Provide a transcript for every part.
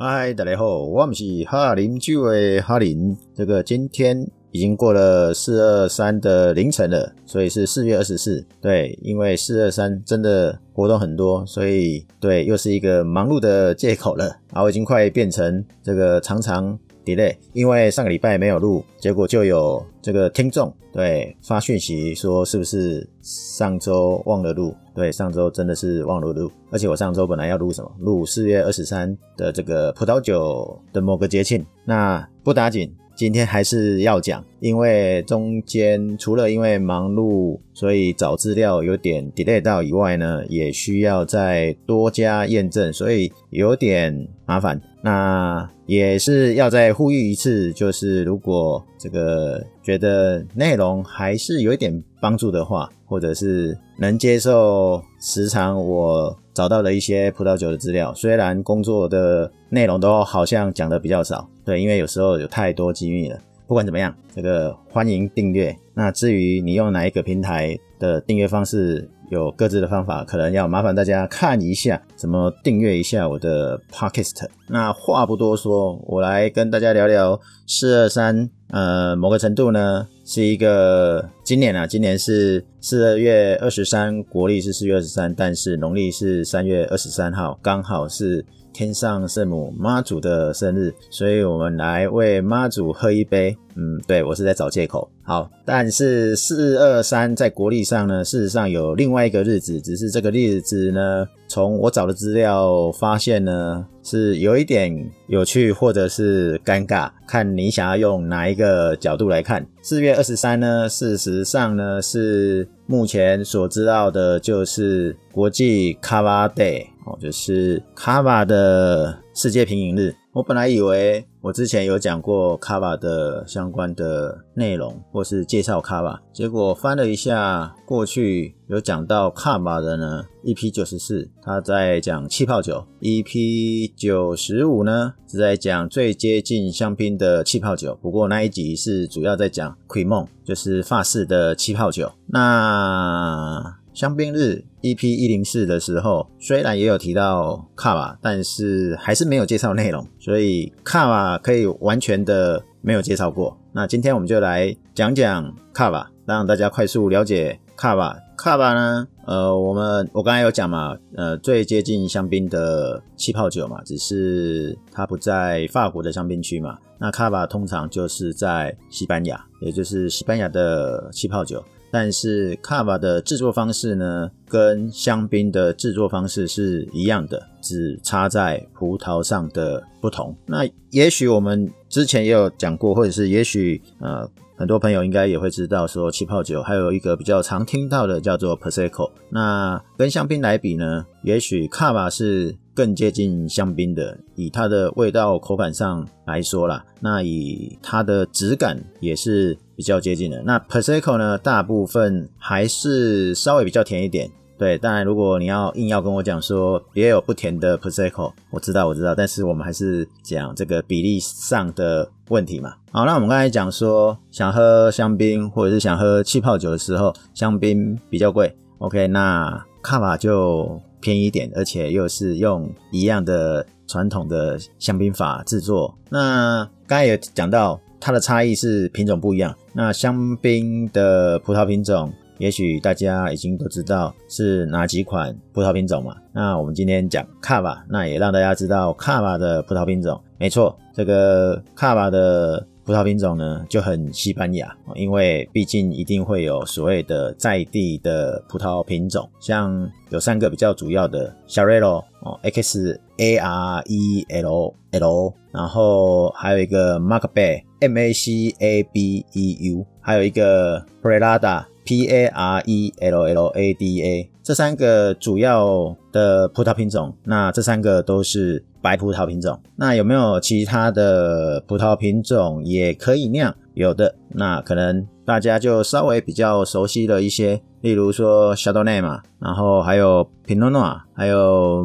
嗨，大家好，我们是哈林聚位哈林。这个今天已经过了四二三的凌晨了，所以是四月二十四。对，因为四二三真的活动很多，所以对，又是一个忙碌的借口了。啊！我已经快变成这个常常。对因为上个礼拜没有录，结果就有这个听众对发讯息说是不是上周忘了录？对，上周真的是忘了录，而且我上周本来要录什么？录四月二十三的这个葡萄酒的某个节庆，那不打紧。今天还是要讲，因为中间除了因为忙碌，所以找资料有点 delay 到以外呢，也需要再多加验证，所以有点麻烦。那也是要再呼吁一次，就是如果这个觉得内容还是有一点帮助的话，或者是能接受时长我。找到了一些葡萄酒的资料，虽然工作的内容都好像讲的比较少，对，因为有时候有太多机密了。不管怎么样，这个欢迎订阅。那至于你用哪一个平台的订阅方式？有各自的方法，可能要麻烦大家看一下，怎么订阅一下我的 podcast。那话不多说，我来跟大家聊聊四二三。呃，某个程度呢，是一个今年啊，今年是四月二十三，国历是四月二十三，但是农历是三月二十三号，刚好是。天上圣母妈祖的生日，所以我们来为妈祖喝一杯。嗯，对我是在找借口。好，但是四二三在国历上呢，事实上有另外一个日子，只是这个日子呢，从我找的资料发现呢，是有一点有趣或者是尴尬，看你想要用哪一个角度来看。四月二十三呢，事实上呢是目前所知道的就是国际卡瓦就是卡瓦的世界品饮日。我本来以为我之前有讲过卡瓦的相关的内容，或是介绍卡瓦，结果翻了一下过去有讲到卡瓦的呢，EP 九十四他在讲气泡酒，EP 九十五呢是在讲最接近香槟的气泡酒。不过那一集是主要在讲奎梦，就是法式的气泡酒。那香槟日 EP 一零四的时候，虽然也有提到卡瓦，但是还是没有介绍内容，所以卡瓦可以完全的没有介绍过。那今天我们就来讲讲卡瓦，让大家快速了解卡瓦。卡瓦呢，呃，我们我刚才有讲嘛，呃，最接近香槟的气泡酒嘛，只是它不在法国的香槟区嘛。那卡瓦通常就是在西班牙，也就是西班牙的气泡酒。但是卡瓦的制作方式呢，跟香槟的制作方式是一样的，只差在葡萄上的不同。那也许我们之前也有讲过，或者是也许呃，很多朋友应该也会知道，说气泡酒还有一个比较常听到的叫做 Prosecco。那跟香槟来比呢，也许卡瓦是。更接近香槟的，以它的味道口感上来说啦，那以它的质感也是比较接近的。那 Prosecco 呢，大部分还是稍微比较甜一点。对，当然如果你要硬要跟我讲说也有不甜的 Prosecco，我知道我知道，但是我们还是讲这个比例上的问题嘛。好，那我们刚才讲说想喝香槟或者是想喝气泡酒的时候，香槟比较贵。OK，那卡瓦就。便宜一点，而且又是用一样的传统的香槟法制作。那刚才也讲到，它的差异是品种不一样。那香槟的葡萄品种，也许大家已经都知道是哪几款葡萄品种嘛？那我们今天讲卡瓦，那也让大家知道卡瓦的葡萄品种。没错，这个卡瓦的。葡萄品种呢就很西班牙，因为毕竟一定会有所谓的在地的葡萄品种，像有三个比较主要的，Xarello 哦，X A R E L L，然后还有一个 Macabebe M A C A B E U，还有一个 Prelada P A R E L L A D A，这三个主要的葡萄品种，那这三个都是。白葡萄品种，那有没有其他的葡萄品种也可以酿？有的，那可能大家就稍微比较熟悉了一些，例如说 Chardonnay 嘛，然后还有 Pinot Noir，还有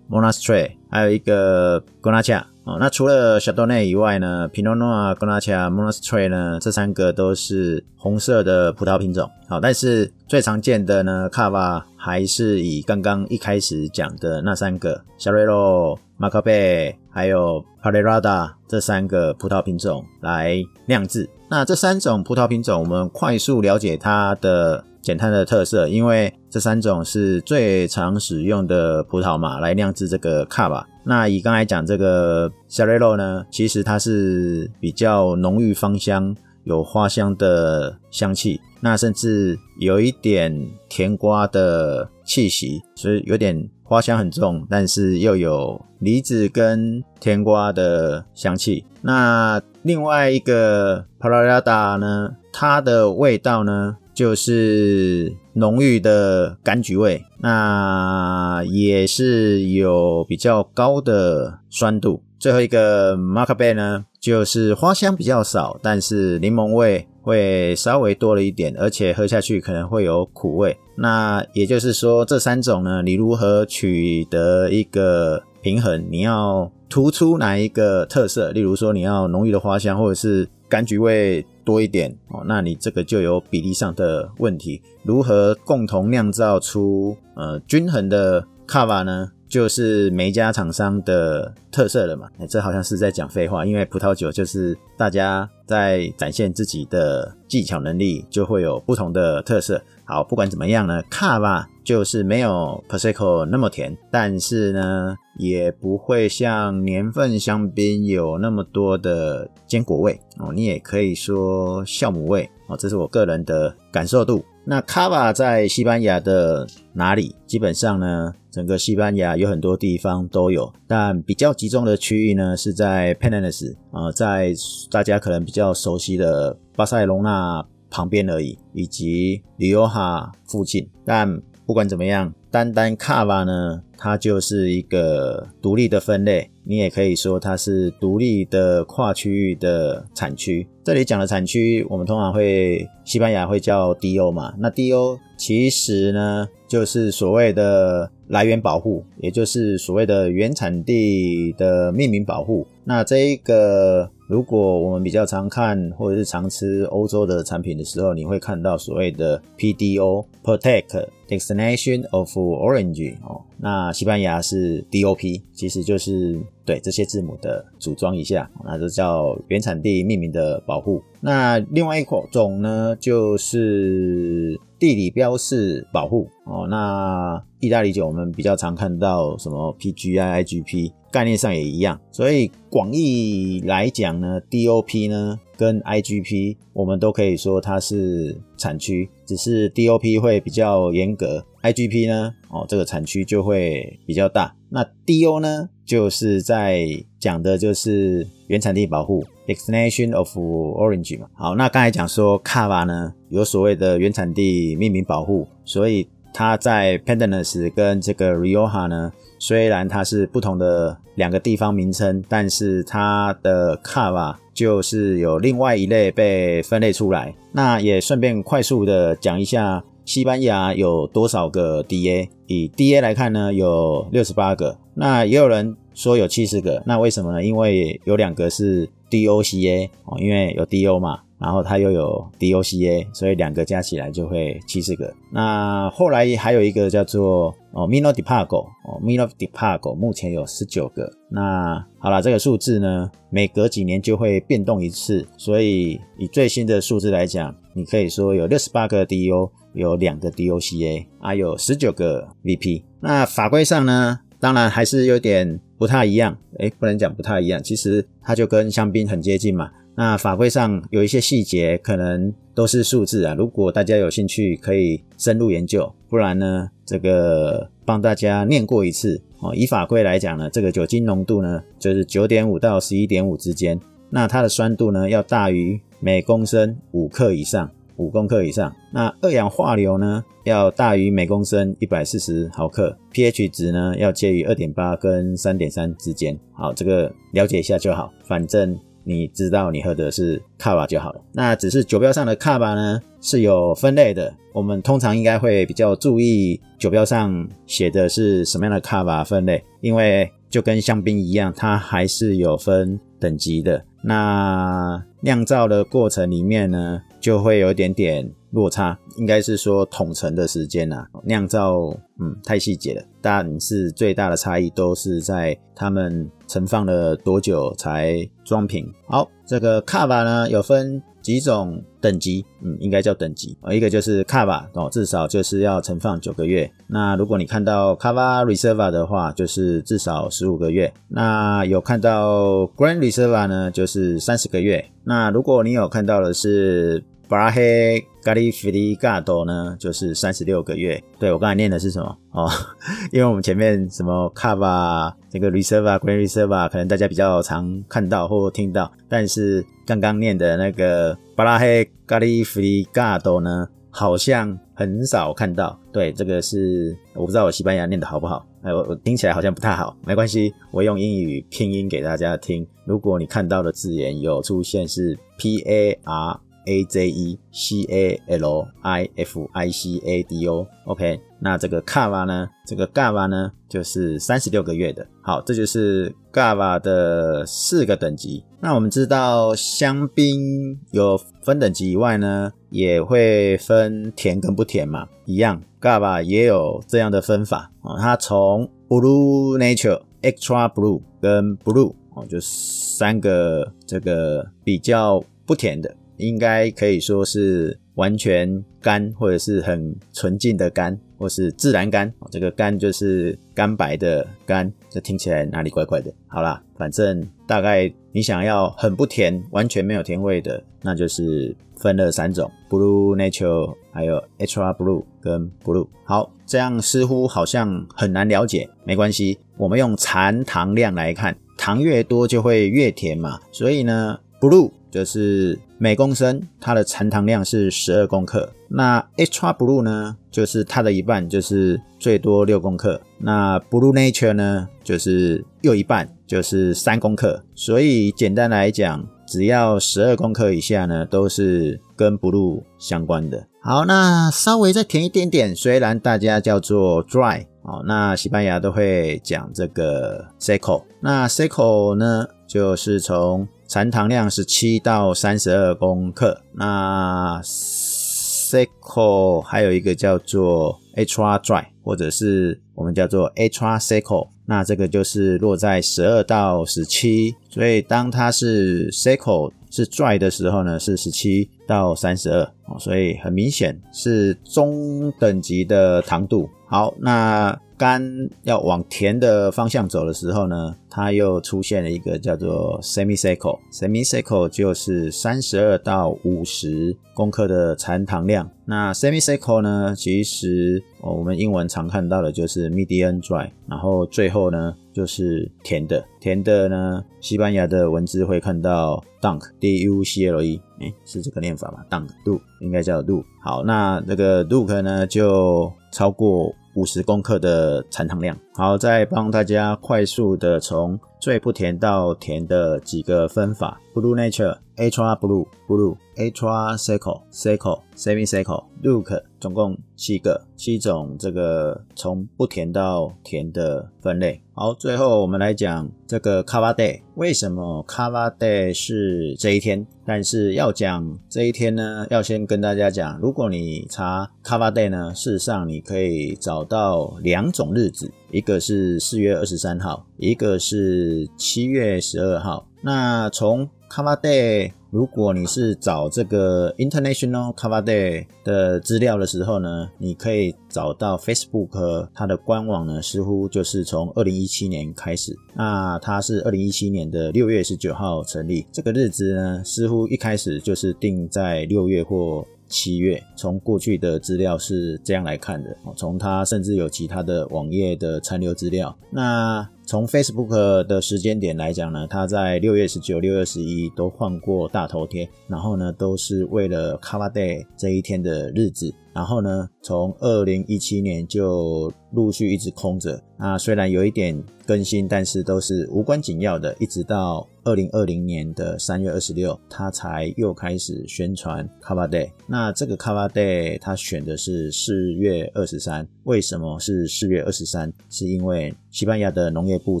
Monastrell，还有一个 g o n a c h a。哦，那除了小豆内以外呢，Pinot Noir、Grenache、Monastrell 呢，这三个都是红色的葡萄品种。好，但是最常见的呢，卡瓦还是以刚刚一开始讲的那三个夏瑞洛、马卡贝还有帕雷拉达这三个葡萄品种来酿制。那这三种葡萄品种，我们快速了解它的简单的特色，因为这三种是最常使用的葡萄嘛，来酿制这个卡瓦。那以刚才讲这个夏瑞洛呢，其实它是比较浓郁芳香。有花香的香气，那甚至有一点甜瓜的气息，所以有点花香很重，但是又有梨子跟甜瓜的香气。那另外一个帕拉拉达呢，它的味道呢就是浓郁的柑橘味，那也是有比较高的酸度。最后一个马卡贝呢？就是花香比较少，但是柠檬味会稍微多了一点，而且喝下去可能会有苦味。那也就是说，这三种呢，你如何取得一个平衡？你要突出哪一个特色？例如说，你要浓郁的花香，或者是柑橘味多一点哦，那你这个就有比例上的问题。如何共同酿造出呃均衡的卡瓦呢？就是每家厂商的特色了嘛？哎，这好像是在讲废话，因为葡萄酒就是大家在展现自己的技巧能力，就会有不同的特色。好，不管怎么样呢，卡吧就是没有 Prosecco 那么甜，但是呢，也不会像年份香槟有那么多的坚果味哦。你也可以说酵母味哦，这是我个人的感受度。那卡瓦在西班牙的哪里？基本上呢，整个西班牙有很多地方都有，但比较集中的区域呢是在 p e n a n s 啊，在大家可能比较熟悉的巴塞隆纳旁边而已，以及里奥哈附近。但不管怎么样，单单卡瓦呢，它就是一个独立的分类。你也可以说它是独立的跨区域的产区。这里讲的产区，我们通常会西班牙会叫 DO 嘛？那 DO 其实呢，就是所谓的来源保护，也就是所谓的原产地的命名保护。那这一个，如果我们比较常看或者是常吃欧洲的产品的时候，你会看到所谓的 PDO（Protect Destination of Origin） 哦。那西班牙是 DOP，其实就是对这些字母的组装一下，那就叫原产地命名的保护。那另外一种呢，就是地理标示保护哦。那意大利酒我们比较常看到什么 PGI、IGP，概念上也一样。所以广义来讲呢，DOP 呢跟 IGP，我们都可以说它是产区，只是 DOP 会比较严格。IGP 呢？哦，这个产区就会比较大。那 DO 呢？就是在讲的就是原产地保护 （Destination of Orange 嘛。好，那刚才讲说 Cava 呢，有所谓的原产地命名保护，所以它在 Pendennis 跟这个 Rioja 呢，虽然它是不同的两个地方名称，但是它的 Cava 就是有另外一类被分类出来。那也顺便快速的讲一下。西班牙有多少个 DA？以 DA 来看呢，有六十八个。那也有人说有七十个。那为什么呢？因为有两个是 DOCA 哦，因为有 DO 嘛，然后它又有 DOCA，所以两个加起来就会七十个。那后来还有一个叫做哦 Mino di Pago 哦 Mino di Pago，目前有十九个。那好了，这个数字呢，每隔几年就会变动一次，所以以最新的数字来讲，你可以说有六十八个 DO。有两个 DOCA 啊，有十九个 VP。那法规上呢，当然还是有点不太一样。诶，不能讲不太一样，其实它就跟香槟很接近嘛。那法规上有一些细节，可能都是数字啊。如果大家有兴趣，可以深入研究。不然呢，这个帮大家念过一次哦。以法规来讲呢，这个酒精浓度呢，就是九点五到十一点五之间。那它的酸度呢，要大于每公升五克以上。五公克以上，那二氧化硫呢要大于每公升一百四十毫克，pH 值呢要介于二点八跟三点三之间。好，这个了解一下就好，反正你知道你喝的是卡巴就好了。那只是酒标上的卡巴呢是有分类的，我们通常应该会比较注意酒标上写的是什么样的卡巴分类，因为就跟香槟一样，它还是有分等级的。那酿造的过程里面呢？就会有一点点落差，应该是说统成的时间呐，酿造嗯太细节了，但是最大的差异都是在他们存放了多久才装瓶。好，这个卡瓦呢有分。几种等级，嗯，应该叫等级啊。一个就是卡瓦哦，至少就是要存放九个月。那如果你看到卡瓦 reserva 的话，就是至少十五个月。那有看到 grand reserva 呢，就是三十个月。那如果你有看到的是布拉黑咖喱菲利嘎多呢，就是三十六个月。对我刚才念的是什么哦？因为我们前面什么卡瓦这个 reserva grand reserva，可能大家比较常看到或听到，但是刚刚念的那个巴拉黑咖喱菲利嘎多呢，好像很少看到。对，这个是我不知道我西班牙念的好不好，哎，我我听起来好像不太好，没关系，我用英语拼音给大家听。如果你看到的字眼有出现是 P A R。A J E C A L I F I C A D O，OK，那这个 Cava 呢？这个 Gava 呢，就是三十六个月的。好，这就是 Gava 的四个等级。那我们知道香槟有分等级以外呢，也会分甜跟不甜嘛，一样，Gava 也有这样的分法哦。它从 Blue Nature、Extra Blue 跟 Blue 哦，就三个这个比较不甜的。应该可以说是完全干，或者是很纯净的干，或是自然干。这个干就是干白的干，这听起来哪里怪怪的？好啦，反正大概你想要很不甜，完全没有甜味的，那就是分了三种：Blue Nature，还有 Extra Blue 跟 Blue。好，这样似乎好像很难了解，没关系，我们用残糖量来看，糖越多就会越甜嘛，所以呢，Blue 就是。每公升它的残糖量是十二公克，那 Extra Blue 呢，就是它的一半，就是最多六公克。那 Blue Nature 呢，就是又一半，就是三公克。所以简单来讲，只要十二公克以下呢，都是跟 Blue 相关的。好，那稍微再甜一点点，虽然大家叫做 Dry 哦，那西班牙都会讲这个 Seco。那 Seco 呢，就是从残糖量是七到三十二公克，那 seco 还有一个叫做 HR dry，或者是我们叫做 extra seco，那这个就是落在十二到十七，所以当它是 seco 是 dry 的时候呢，是十七到三十二，所以很明显是中等级的糖度。好，那甘要往甜的方向走的时候呢，它又出现了一个叫做 semi cycle。semi cycle 就是三十二到五十公克的残糖量。那 semi cycle 呢，其实我们英文常看到的就是 medium dry，然后最后呢就是甜的。甜的呢，西班牙的文字会看到 dunk，d u c l e，哎，是这个念法吧？dunk，do 应该叫 do。好，那这个 duke 呢就超过。五十公克的残糖量，好，再帮大家快速的从从最不甜到甜的几个分法：Blue Nature、Extra Blue、Blue、Extra Seco、Seco、Semi Seco、Luke，总共七个，七种这个从不甜到甜的分类。好，最后我们来讲这个 Cava Day，为什么 Cava Day 是这一天？但是要讲这一天呢，要先跟大家讲，如果你查 Cava Day 呢，事实上你可以找到两种日子，一个是四月二十三号，一个是七月十二号。那从 Cava Day 如果你是找这个 International Cover Day 的资料的时候呢，你可以找到 Facebook 它的官网呢，似乎就是从二零一七年开始。那它是二零一七年的六月十九号成立，这个日子呢，似乎一开始就是定在六月或。七月，从过去的资料是这样来看的，从它甚至有其他的网页的残留资料。那从 Facebook 的时间点来讲呢，它在六月十九、六月十一都换过大头贴，然后呢都是为了 Cover Day 这一天的日子。然后呢，从二零一七年就陆续一直空着。那虽然有一点更新，但是都是无关紧要的。一直到二零二零年的三月二十六，他才又开始宣传 Cover Day。那这个 Cover Day 他选的是四月二十三。为什么是四月二十三？是因为西班牙的农业部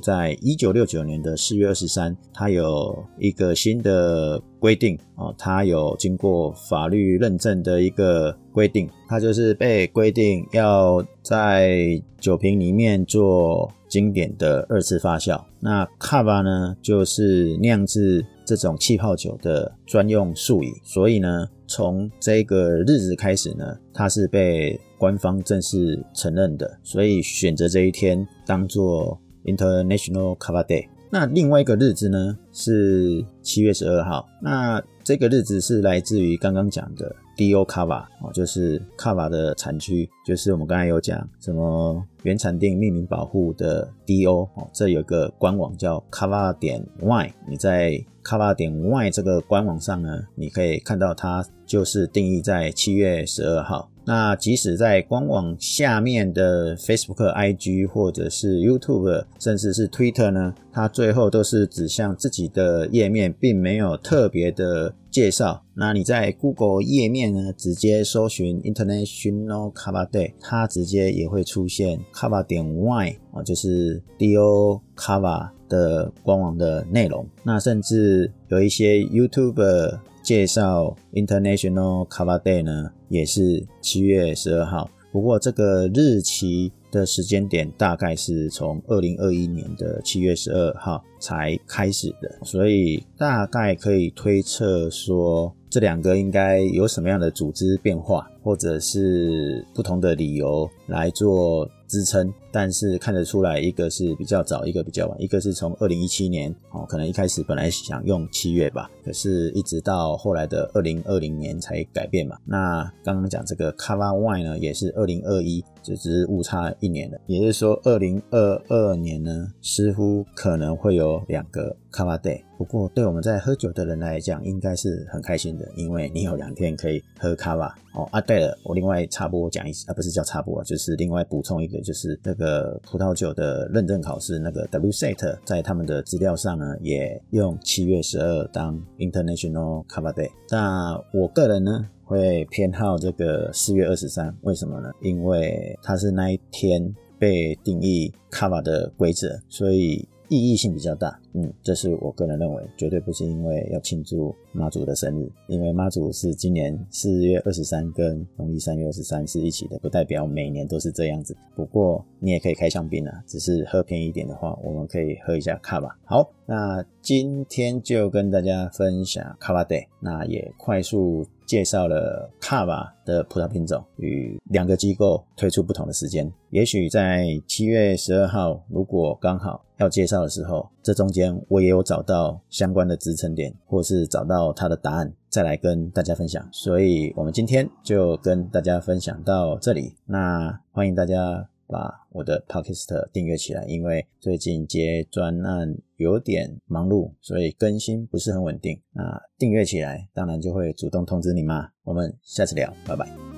在一九六九年的四月二十三，它有一个新的规定哦，它有经过法律认证的一个规定，它就是被规定要在酒瓶里面做经典的二次发酵。那 Cava 呢，就是酿制这种气泡酒的专用术语，所以呢，从这个日子开始呢，它是被官方正式承认的，所以选择这一天当做 International Cava Day。那另外一个日子呢是七月十二号，那这个日子是来自于刚刚讲的 Do Cava 哦，就是 Cava 的产区，就是我们刚才有讲什么原产地命名保护的 Do 哦，这有个官网叫 Cava 点 Y，你在 Cava 点 Y 这个官网上呢，你可以看到它就是定义在七月十二号。那即使在官网下面的 Facebook、IG 或者是 YouTube，甚至是 Twitter 呢，它最后都是指向自己的页面，并没有特别的介绍。那你在 Google 页面呢，直接搜寻 International Kava Day，它直接也会出现 Kava 点 Y 啊，就是 Do Kava 的官网的内容。那甚至有一些 YouTube。介绍 International Cava Day 呢，也是七月十二号。不过这个日期的时间点大概是从二零二一年的七月十二号才开始的，所以大概可以推测说，这两个应该有什么样的组织变化，或者是不同的理由来做。支撑，但是看得出来，一个是比较早，一个比较晚，一个是从二零一七年哦，可能一开始本来想用七月吧，可是一直到后来的二零二零年才改变嘛。那刚刚讲这个 Cover Y 呢，也是二零二一，只是误差一年了，也就是说二零二二年呢，似乎可能会有两个 Cover Day。不过对我们在喝酒的人来讲，应该是很开心的，因为你有两天可以喝 Cover 哦。啊，对了，我另外插播讲一啊，不是叫插播啊，就是是另外补充一个。就是那个葡萄酒的认证考试，那个 WSET 在他们的资料上呢，也用七月十二当 International Cover Day。那我个人呢，会偏好这个四月二十三，为什么呢？因为它是那一天被定义 Cover 的规则，所以。意义性比较大，嗯，这是我个人认为，绝对不是因为要庆祝妈祖的生日，因为妈祖是今年四月二十三跟农历三月二十三是一起的，不代表每年都是这样子。不过你也可以开香槟啊，只是喝便宜一点的话，我们可以喝一下卡吧。好，那今天就跟大家分享卡巴 day，那也快速。介绍了卡瓦的葡萄品种与两个机构推出不同的时间，也许在七月十二号，如果刚好要介绍的时候，这中间我也有找到相关的支撑点，或是找到它的答案，再来跟大家分享。所以，我们今天就跟大家分享到这里。那欢迎大家。把我的 p o c k e t 订阅起来，因为最近接专案有点忙碌，所以更新不是很稳定。那订阅起来，当然就会主动通知你嘛。我们下次聊，拜拜。